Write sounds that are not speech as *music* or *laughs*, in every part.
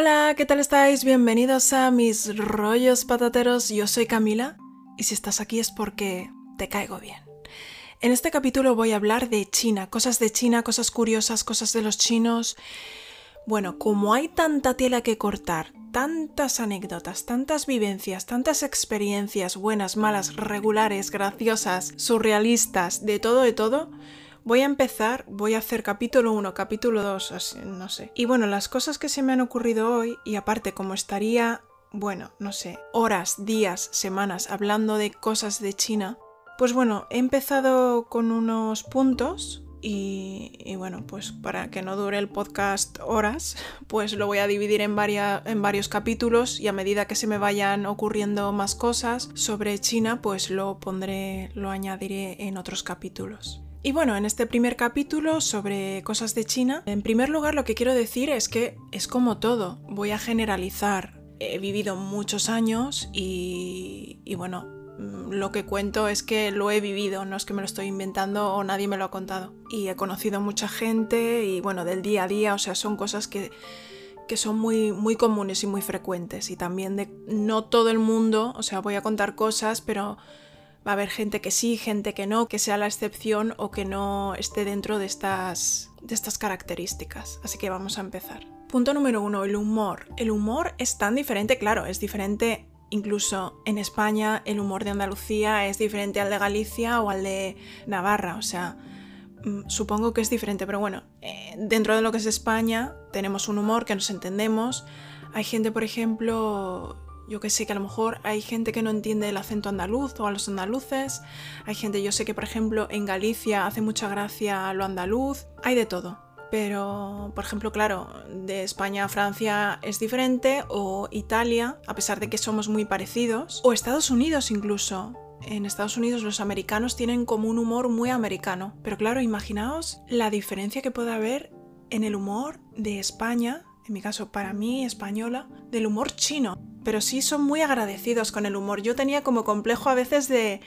Hola, ¿qué tal estáis? Bienvenidos a mis rollos patateros. Yo soy Camila y si estás aquí es porque te caigo bien. En este capítulo voy a hablar de China, cosas de China, cosas curiosas, cosas de los chinos. Bueno, como hay tanta tela que cortar, tantas anécdotas, tantas vivencias, tantas experiencias buenas, malas, regulares, graciosas, surrealistas, de todo, de todo, Voy a empezar, voy a hacer capítulo 1, capítulo 2, no sé. Y bueno, las cosas que se me han ocurrido hoy, y aparte como estaría, bueno, no sé, horas, días, semanas hablando de cosas de China, pues bueno, he empezado con unos puntos y, bueno, pues para que no dure el podcast horas, *laughs* pues lo voy a dividir en, en varios capítulos y a medida que se me vayan ocurriendo más cosas sobre China, pues lo pondré, lo añadiré en otros capítulos. Y bueno, en este primer capítulo sobre cosas de China, en primer lugar lo que quiero decir es que es como todo, voy a generalizar. He vivido muchos años y, bueno, mm, lo que cuento es que lo he vivido, no es que me lo estoy inventando o nadie me lo ha contado. Y he conocido mucha gente y bueno, del día a día, o sea, son cosas que, que son muy, muy comunes y muy frecuentes. Y también de no todo el mundo, o sea, voy a contar cosas, pero Va a haber gente que sí, gente que no, que sea la excepción o que no esté dentro de estas, de estas características. Así que vamos a empezar. Punto número uno, el humor. El humor es tan diferente, claro, es diferente incluso en España, el humor de Andalucía es diferente al de Galicia o al de Navarra, o sea, mm, supongo que es diferente, pero bueno, eh, dentro de lo que es España tenemos un humor que nos entendemos. Hay gente, por ejemplo, yo que sé que a lo mejor hay gente que no entiende el acento andaluz o a los andaluces, hay gente, yo sé que por ejemplo en Galicia hace mucha gracia lo andaluz, hay de todo. Pero, por ejemplo, claro, de España a Francia es diferente, o Italia, a pesar de que somos muy parecidos, o Estados Unidos incluso. En Estados Unidos los americanos tienen como un humor muy americano, pero claro, imaginaos la diferencia que puede haber en el humor de España, en mi caso para mí española, del humor chino pero sí son muy agradecidos con el humor. Yo tenía como complejo a veces de,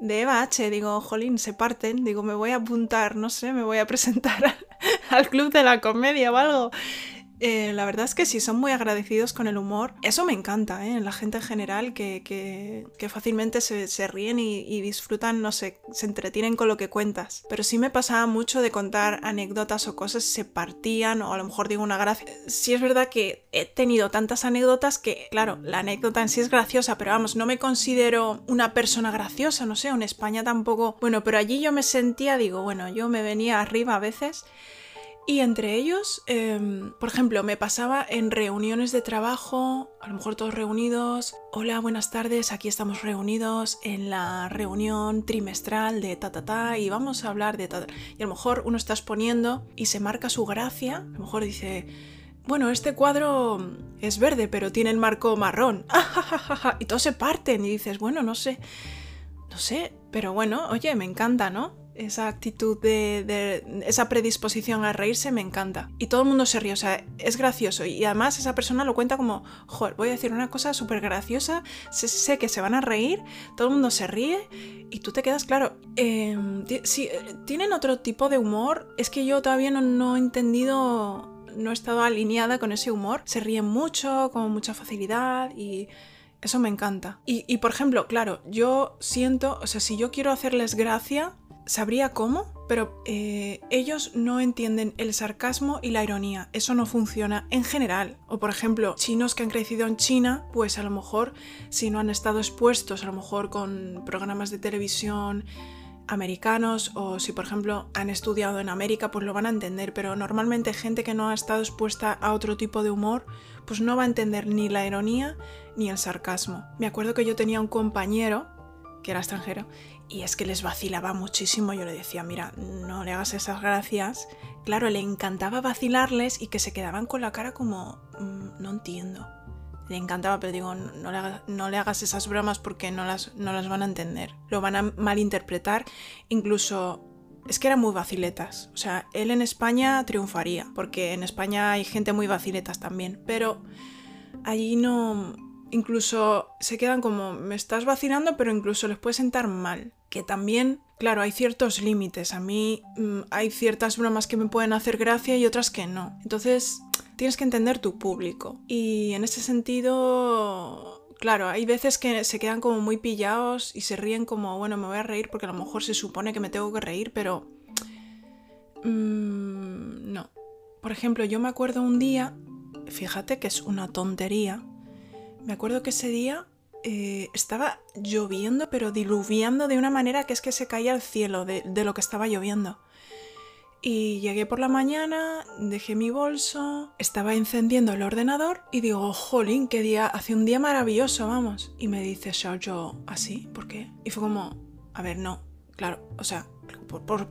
Eva H. Digo, jolín, se parten. Digo, me voy a apuntar, no sé, me voy a presentar *laughs* al club de la comedia o algo. Eh, la verdad es que sí, son muy agradecidos con el humor. Eso me encanta, ¿eh? La gente en general que, fácilmente se, se ríen y, y, disfrutan, no sé, se entretienen con lo que cuentas. Pero sí me pasaba mucho de contar anécdotas o cosas, se partían o a lo mejor digo una gracia. Sí es verdad que he tenido tantas anécdotas que, claro, la anécdota en sí es graciosa, pero vamos, no me considero una persona graciosa, no sé, en España tampoco. Bueno, pero allí yo me sentía, digo, bueno, yo me venía arriba a veces y entre ellos, em, por ejemplo, me pasaba en reuniones de trabajo, a lo mejor todos reunidos. Hola, buenas tardes, aquí estamos reunidos en la reunión trimestral de ta ta ta y vamos a hablar de ta. Y a lo mejor uno está exponiendo y se marca su gracia. A lo mejor dice, bueno, este cuadro es verde, pero tiene el marco marrón. *laughs* y todos se parten y dices, bueno, no sé, no sé, pero bueno, oye, me encanta, ¿no? Esa actitud de, esa predisposición a reírse me encanta. Y todo el mundo se ríe, o sea, es gracioso. Y además esa persona lo cuenta como, joder, voy a decir una cosa súper graciosa, sé, que se van a reír, todo el mundo se ríe y tú te quedas, claro, em, si eh, tienen otro tipo de humor, es que yo todavía no, no he entendido, no he estado alineada con ese humor. Se ríen mucho, con mucha facilidad y... Eso me encanta. Y, y, por ejemplo, claro, yo siento, o sea, si yo quiero hacerles gracia, sabría cómo, pero eh, ellos no entienden el sarcasmo y la ironía. Eso no funciona en general. O por ejemplo, chinos que han crecido en China, pues a lo mejor si no han estado expuestos, a lo mejor con programas de televisión americanos o si por ejemplo han estudiado en América pues lo van a entender pero normalmente gente que no ha estado expuesta a otro tipo de humor pues no va a entender ni la ironía ni el sarcasmo. Me acuerdo que yo tenía un compañero que era extranjero y es que les vacilaba muchísimo. Yo le decía, mira, no le hagas esas gracias. Claro, le encantaba vacilarles y que se quedaban con la cara como, mm, no entiendo. Le encantaba, pero digo, no le, hagas, no le hagas esas bromas porque no las, no las van a entender. Lo van a malinterpretar. Incluso es que eran muy vaciletas. O sea, él en España triunfaría, porque en España hay gente muy vaciletas también. Pero allí no, incluso se quedan como, me estás vacilando, pero incluso les puede sentar mal. Que también, claro, hay ciertos límites. A mí mm, hay ciertas bromas que me pueden hacer gracia y otras que no. Entonces, tienes que entender tu público. Y en ese sentido, claro, hay veces que se quedan como muy pillados y se ríen como, bueno, me voy a reír porque a lo mejor se supone que me tengo que reír, pero... Mm, no. Por ejemplo, yo me acuerdo un día, fíjate que es una tontería, me acuerdo que ese día eh, estaba lloviendo, pero diluviando de una manera que es que se caía el cielo de, lo que estaba lloviendo. Y llegué por la mañana, dejé mi bolso, estaba encendiendo el ordenador y digo, jolín, qué día, hace un día maravilloso, vamos. Y me dice yo, ¿así? ¿Por qué? Y fue como, a ver, no, claro, o sea, por,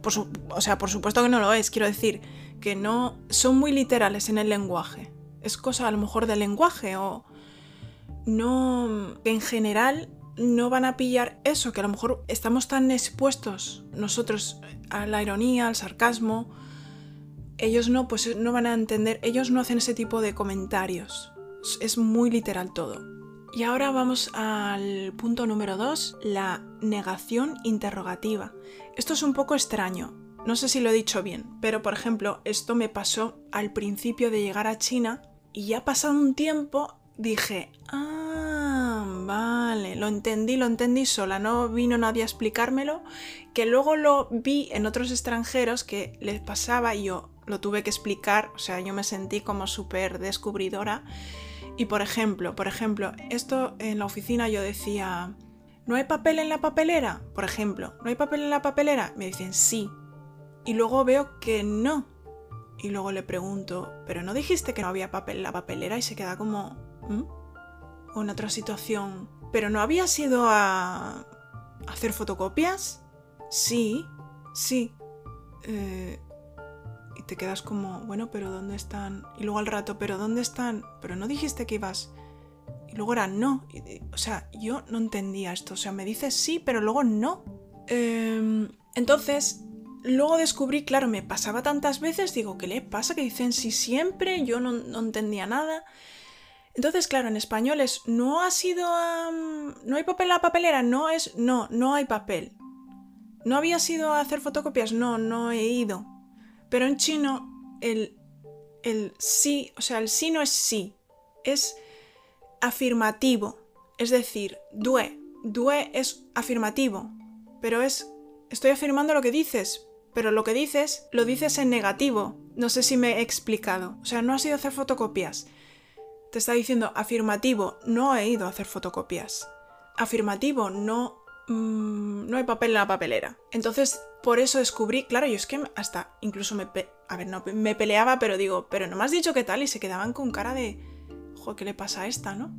o sea, por supuesto que no lo es, quiero decir, que no, son muy literales en el lenguaje. Es cosa a lo mejor del lenguaje o no, en general no van a pillar eso, que a lo mejor estamos tan expuestos nosotros a la ironía, al sarcasmo, ellos no, pues no van a entender, ellos no hacen ese tipo de comentarios. Es muy literal todo. Y ahora vamos al punto número 2, la negación interrogativa. Esto es un poco extraño, no sé si lo he dicho bien, pero por ejemplo, esto me pasó al principio de llegar a China y ya pasado un tiempo dije, ah, vale, lo entendí, lo entendí sola, no vino nadie a explicármelo, que luego lo vi en otros extranjeros que les pasaba y yo lo tuve que explicar, o sea, yo me sentí como súper descubridora. Y por ejemplo, por ejemplo, esto en la oficina yo decía, ¿no hay papel en la papelera? Por ejemplo, ¿no hay papel en la papelera? Me dicen sí. Y luego veo que no. Y luego le pregunto, ¿pero no dijiste que no había papel en la papelera? Y se queda como, ¿Mm? O en otra situación. ¿Pero no habías ido a hacer fotocopias? Sí, sí. Eh, y te quedas como, bueno, pero ¿dónde están? Y luego al rato, ¿pero dónde están? Pero no dijiste que ibas. Y luego era no. o sea, yo no entendía esto. O sea, me dices sí, pero luego no. Em, entonces, luego descubrí, claro, me pasaba tantas veces, digo, ¿qué le pasa? Que dicen sí siempre, yo no entendía nada. Entonces, claro, en español es no ha sido no hay papel en la papelera, no es no, no hay papel. No había sido a hacer fotocopias, no, no he ido. Pero en chino el el sí, o sea, el sí no es sí, es afirmativo. Es decir, due, due es afirmativo, pero es estoy afirmando lo que dices, pero lo que dices lo dices en negativo. No sé si me he explicado. O sea, no ha sido hacer fotocopias te está diciendo afirmativo, no he ido a hacer fotocopias. Afirmativo, no, mm, no hay papel en la papelera. Entonces, por eso descubrí, claro, yo es que hasta incluso me, a ver, no, me peleaba, pero digo, pero no me has dicho qué tal y se quedaban con cara de, ¿qué le pasa a esta, no?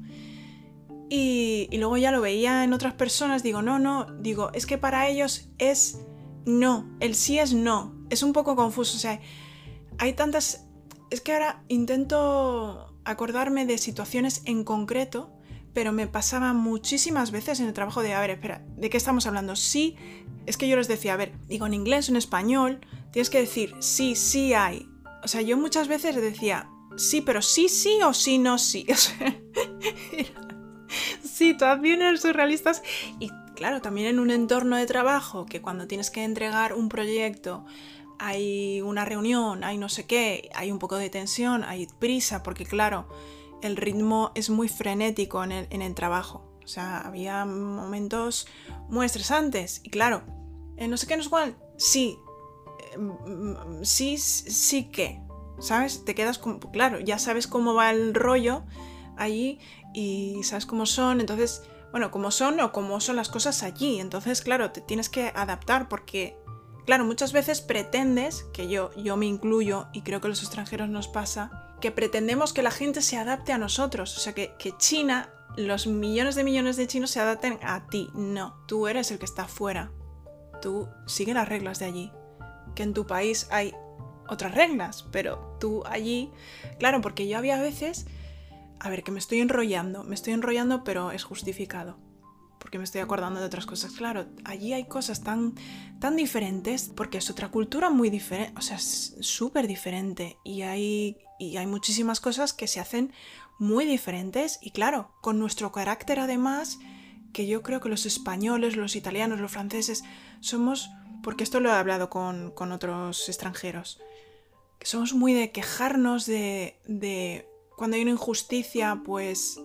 Y, y luego ya lo veía en otras personas, digo, no, no, digo, es que para ellos es no, el sí es no, es un poco confuso, o sea, hay tantas... Es que ahora intento acordarme de situaciones en concreto, pero me pasaba muchísimas veces en el trabajo de, a ver, espera, ¿de qué estamos hablando? Sí, es que yo les decía, a ver, digo en inglés o en español, tienes que decir sí, sí hay. O sea, yo muchas veces decía sí, pero sí, sí o sí, no, sí. *laughs* O sea, situaciones surrealistas y claro, también en un entorno de trabajo que cuando tienes que entregar un proyecto hay una reunión, hay no sé qué, hay un poco de tensión, hay prisa, porque claro, el ritmo es muy frenético en el, trabajo. O sea, había momentos muy estresantes. Y claro, en no sé qué, no sé cuál, sí, mm, sí, sí que, ¿sabes? Te quedas como, claro, ya sabes cómo va el rollo allí y sabes cómo son, entonces, bueno, cómo son o cómo son las cosas allí. Entonces, claro, te tienes que adaptar porque Claro, muchas veces pretendes, que yo, yo me incluyo y creo que a los extranjeros nos pasa, que pretendemos que la gente se adapte a nosotros, o sea, que, que China, los millones de millones de chinos se adapten a ti. No, tú eres el que está fuera. Tú sigue las reglas de allí. Que en tu país hay otras reglas, pero tú allí, claro, porque yo había veces, a ver, que me estoy enrollando, me estoy enrollando, pero es justificado porque me estoy acordando de otras cosas. Claro, allí hay cosas tan, tan diferentes, porque es otra cultura muy diferente, o sea, es súper diferente. Y hay, y hay muchísimas cosas que se hacen muy diferentes. Y claro, con nuestro carácter además, que yo creo que los españoles, los italianos, los franceses, somos, porque esto lo he hablado con, con otros extranjeros, que somos muy de quejarnos de, de cuando hay una injusticia, pues,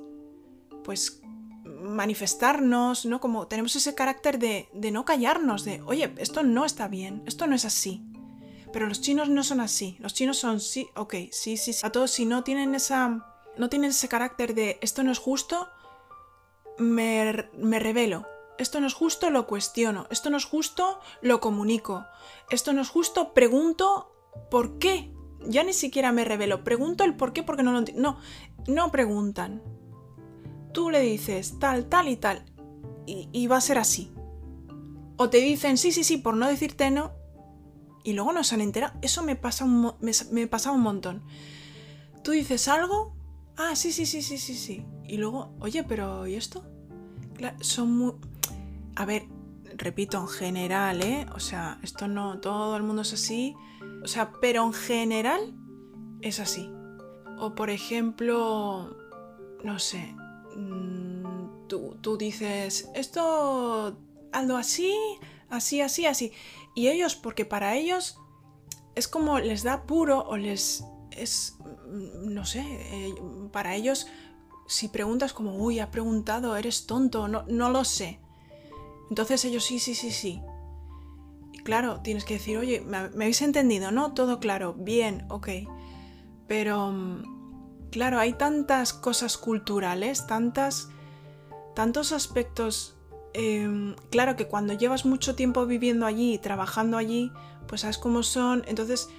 pues manifestarnos, ¿no? Como tenemos ese carácter de, de no callarnos, de, oye, esto no está bien, esto no es así. Pero los chinos no son así. Los chinos son sí, ok, sí, sí, sí. A todos si no tienen esa. No tienen ese carácter de esto no es justo, me, me revelo. Esto no es justo, lo cuestiono. Esto no es justo, lo comunico. Esto no es justo, pregunto por qué. Ya ni siquiera me revelo. Pregunto el por qué porque no lo entiendo. No, no preguntan. Tú le dices tal, tal y tal. Y, va a ser así. O te dicen sí, sí, sí, por no decirte no, y luego no se han enterado. Eso me pasa un, me, pasa un montón. Tú dices algo, ah, sí, sí, sí, sí, sí, sí. Y luego, oye, pero ¿y esto? son muy... A ver, repito, en general, ¿eh? O sea, esto no, todo el mundo es así. O sea, pero en general es así. O por ejemplo, no sé, mm, tú, tú dices, esto, algo así, así, así, así. Y ellos, porque para ellos es como les da puro o les es, mm, no sé, eh, para ellos si preguntas como, uy, ha preguntado, eres tonto, no, no lo sé. Entonces ellos sí, sí, sí, sí. Y claro, tienes que decir, oye, ¿me, habéis entendido? ¿No? Todo claro, bien, ok. Pero, mm, claro, hay tantas cosas culturales, tantas, tantos aspectos Em, claro que cuando llevas mucho tiempo viviendo allí trabajando allí, pues sabes cómo son, entonces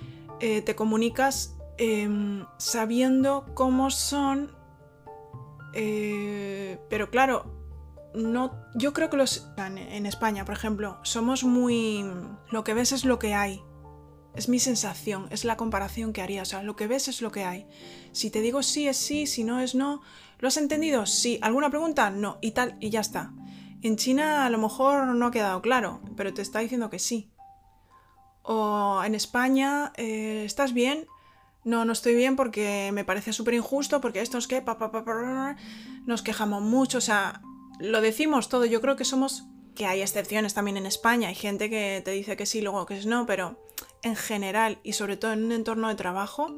eh, te comunicas em, sabiendo cómo son, eh, pero claro, no, yo creo que los en España, por ejemplo, somos muy, lo que ves es lo que hay. Es mi sensación, es la comparación que haría. O sea, lo que ves es lo que hay. Si te digo sí es sí, si no es no. ¿Lo has entendido? Sí. ¿Alguna pregunta? No. Y tal, y ya está. En China a lo mejor no ha quedado claro, pero te está diciendo que sí. O en España, eh, ¿estás bien? No, no estoy bien porque me parece súper injusto, porque esto es que nos quejamos mucho, o sea, lo decimos todo. Yo creo que somos, que hay excepciones también en España, hay gente que te dice que sí, luego que es no, pero en general y sobre todo en un entorno de trabajo,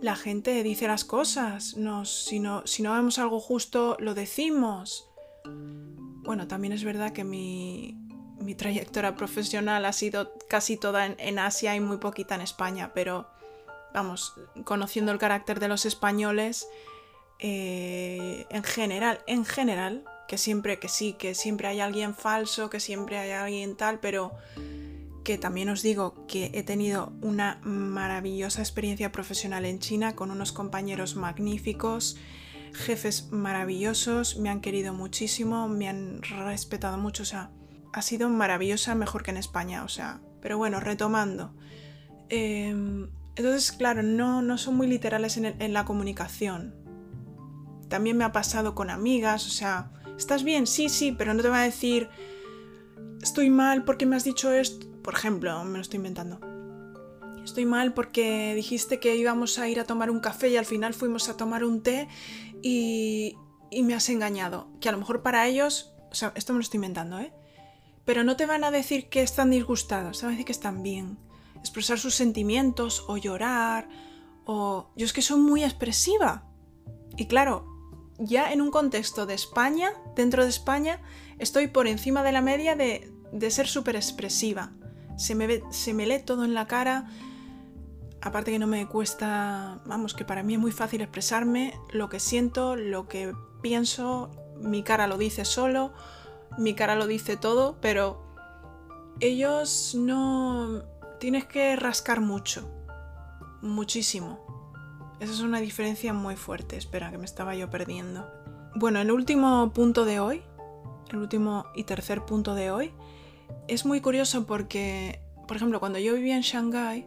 la gente dice las cosas. si, no, si no vemos algo justo, lo decimos. Bueno, también es verdad que mi, trayectoria profesional ha sido casi toda en, Asia y muy poquita en España, pero vamos, conociendo el carácter de los españoles, eh, en general, en general, que siempre que sí, que siempre hay alguien falso, que siempre hay alguien tal, pero que también os digo que he tenido una maravillosa experiencia profesional en China con unos compañeros magníficos jefes maravillosos, me han querido muchísimo, me han respetado mucho, o sea, ha sido maravillosa, mejor que en España, o sea, pero bueno, retomando. Em, entonces, claro, no, no son muy literales en, en la comunicación. También me ha pasado con amigas, o sea, ¿estás bien? Sí, sí, pero no te va a decir, estoy mal porque me has dicho esto. Por ejemplo, me lo estoy inventando. Estoy mal porque dijiste que íbamos a ir a tomar un café y al final fuimos a tomar un té y, me has engañado. Que a lo mejor para ellos, o sea, esto me lo estoy inventando, ¿eh? Pero no te van a decir que están disgustados, te van a decir que están bien. Expresar sus sentimientos o llorar o... Yo es que soy muy expresiva. Y claro, ya en un contexto de España, dentro de España, estoy por encima de la media de, de ser súper expresiva. Se me, se me lee todo en la cara, aparte que no me cuesta, vamos, que para mí es muy fácil expresarme lo que siento, lo que pienso, mi cara lo dice solo, mi cara lo dice todo, pero ellos no... Tienes que rascar mucho, muchísimo. Esa es una diferencia muy fuerte, espera, que me estaba yo perdiendo. Bueno, el último punto de hoy, el último y tercer punto de hoy, es muy curioso porque, por ejemplo, cuando yo vivía en Shanghái,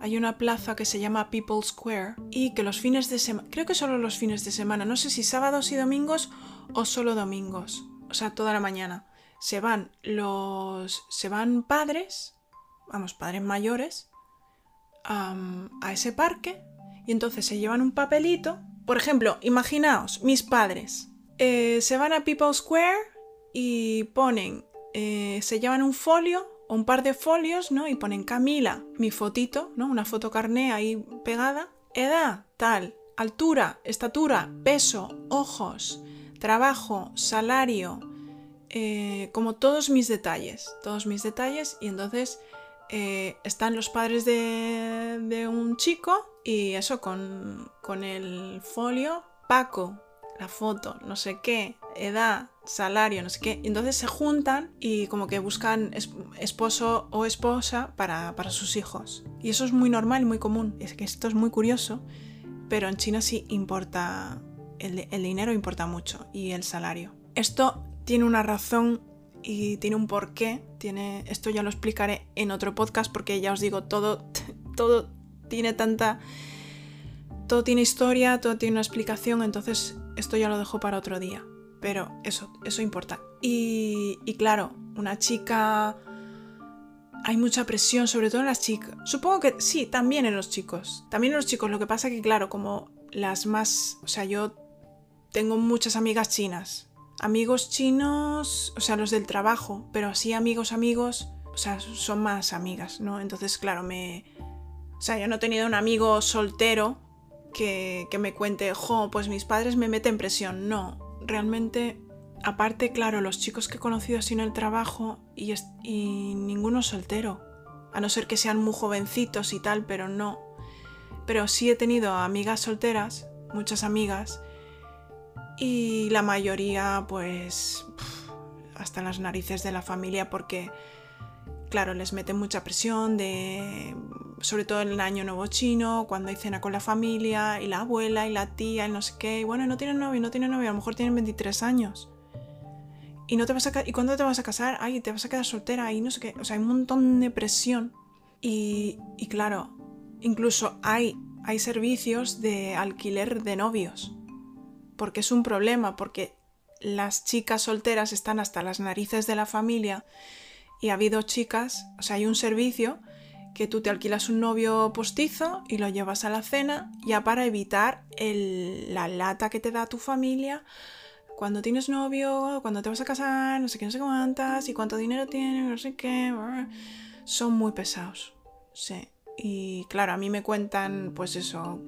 hay una plaza que se llama People Square y que los fines de semana, creo que solo los fines de semana, no sé si sábados y domingos o solo domingos, o sea, toda la mañana, se van los, se van padres, vamos, padres mayores, a ese parque y entonces se llevan un papelito. Por ejemplo, imaginaos, mis padres eh, se van a People Square y ponen, eh, se llevan un folio un par de folios, ¿no? Y ponen Camila, mi fotito, ¿no? Una foto carné ahí pegada, edad, tal, altura, estatura, peso, ojos, trabajo, salario, eh, como todos mis detalles, todos mis detalles y entonces eh, están los padres de, un chico y eso con, con el folio, Paco, la foto, no sé qué, edad, salario, no sé qué. entonces se juntan y como que buscan esposo o esposa para, para, sus hijos. Y eso es muy normal muy común. Es que esto es muy curioso, pero en China sí importa, el, el dinero importa mucho y el salario. Esto tiene una razón y tiene un porqué. Tiene, esto ya lo explicaré en otro podcast porque ya os digo, todo, *laughs* todo tiene tanta... Todo tiene historia, todo tiene una explicación, entonces esto ya lo dejo para otro día. Pero eso, eso importa. Y, y claro, una chica... Hay mucha presión, sobre todo en las chicas. Supongo que sí, también en los chicos. También en los chicos. Lo que pasa que, claro, como las más... O sea, yo tengo muchas amigas chinas amigos chinos, o sea, los del trabajo, pero así amigos, amigos, o sea, son más amigas, ¿no? Entonces, claro, me... O sea, yo no he tenido un amigo soltero que, que me cuente, jo, pues mis padres me meten presión. No, realmente, aparte, claro, los chicos que he conocido así en el trabajo y, y ninguno soltero. A no ser que sean muy jovencitos y tal, pero no. Pero sí he tenido amigas solteras, muchas amigas, y la mayoría pues hasta las narices de la familia porque claro, les mete mucha presión de sobre todo en el año nuevo chino, cuando hay cena con la familia y la abuela y la tía y no sé qué, y bueno, no tienen novio, no tienen novio, a lo mejor tienen 23 años. Y no te vas a ¿y cuándo te vas a casar? Ay, te vas a quedar soltera y no sé qué, o sea, hay un montón de presión. Y, y claro, incluso hay hay servicios de alquiler de novios porque es un problema, porque las chicas solteras están hasta las narices de la familia y ha habido chicas, o sea, hay un servicio que tú te alquilas un novio postizo y lo llevas a la cena ya para evitar la lata que te da tu familia cuando tienes novio, cuando te vas a casar, no sé qué, no sé cuántas y cuánto dinero tienes, no sé qué. Son muy pesados. Sí. Y claro, a mí me cuentan, pues eso,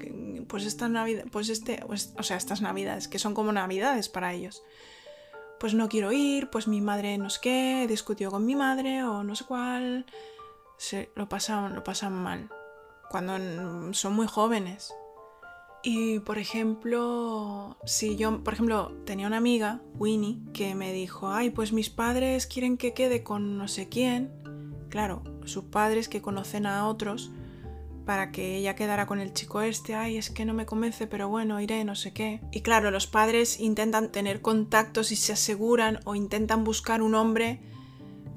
pues esta Navidad, pues este, pues, o sea, estas Navidades, que son como Navidades para ellos. Pues no quiero ir, pues mi madre no sé qué, discutió con mi madre o no sé cuál. Lo pasan, lo pasan mal. Cuando son muy jóvenes. Y por ejemplo, si yo, por ejemplo, tenía una amiga, Winnie, que me dijo, ay, pues mis padres quieren que quede con no sé quién. Claro, sus padres que conocen a otros para que ella quedara con el chico este, ay, es que no me convence, pero bueno, iré, no sé qué. Y claro, los padres intentan tener contactos y se aseguran o intentan buscar un hombre,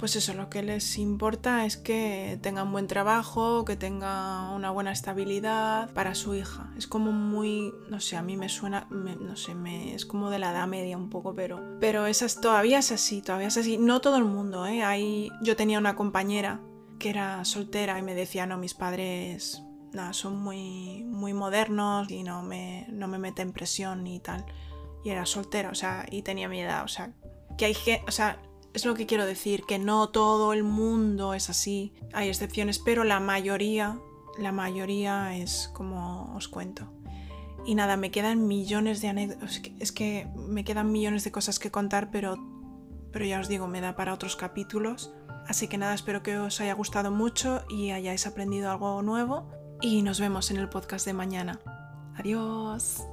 pues eso, lo que les importa es que tenga un buen trabajo, que tenga una buena estabilidad para su hija. Es como muy, no sé, a mí me suena, no sé, me, es como de la edad media un poco, pero, pero esas, todavía es así, todavía es así. No todo el mundo, ¿eh? Hay, yo tenía una compañera que era soltera y me decía, no, mis padres nada, son muy, muy modernos y no me, no me meten presión y tal. Y era soltera, o sea, y tenía mi edad, o sea, que hay que, o sea, es lo que quiero decir, que no todo el mundo es así, hay excepciones, pero la mayoría, la mayoría es como os cuento. Y nada, me quedan millones de anécdotas, es que me quedan millones de cosas que contar, pero, pero ya os digo, me da para otros capítulos. Así que nada, espero que os haya gustado mucho y hayáis aprendido algo nuevo y nos vemos en el podcast de mañana. Adiós.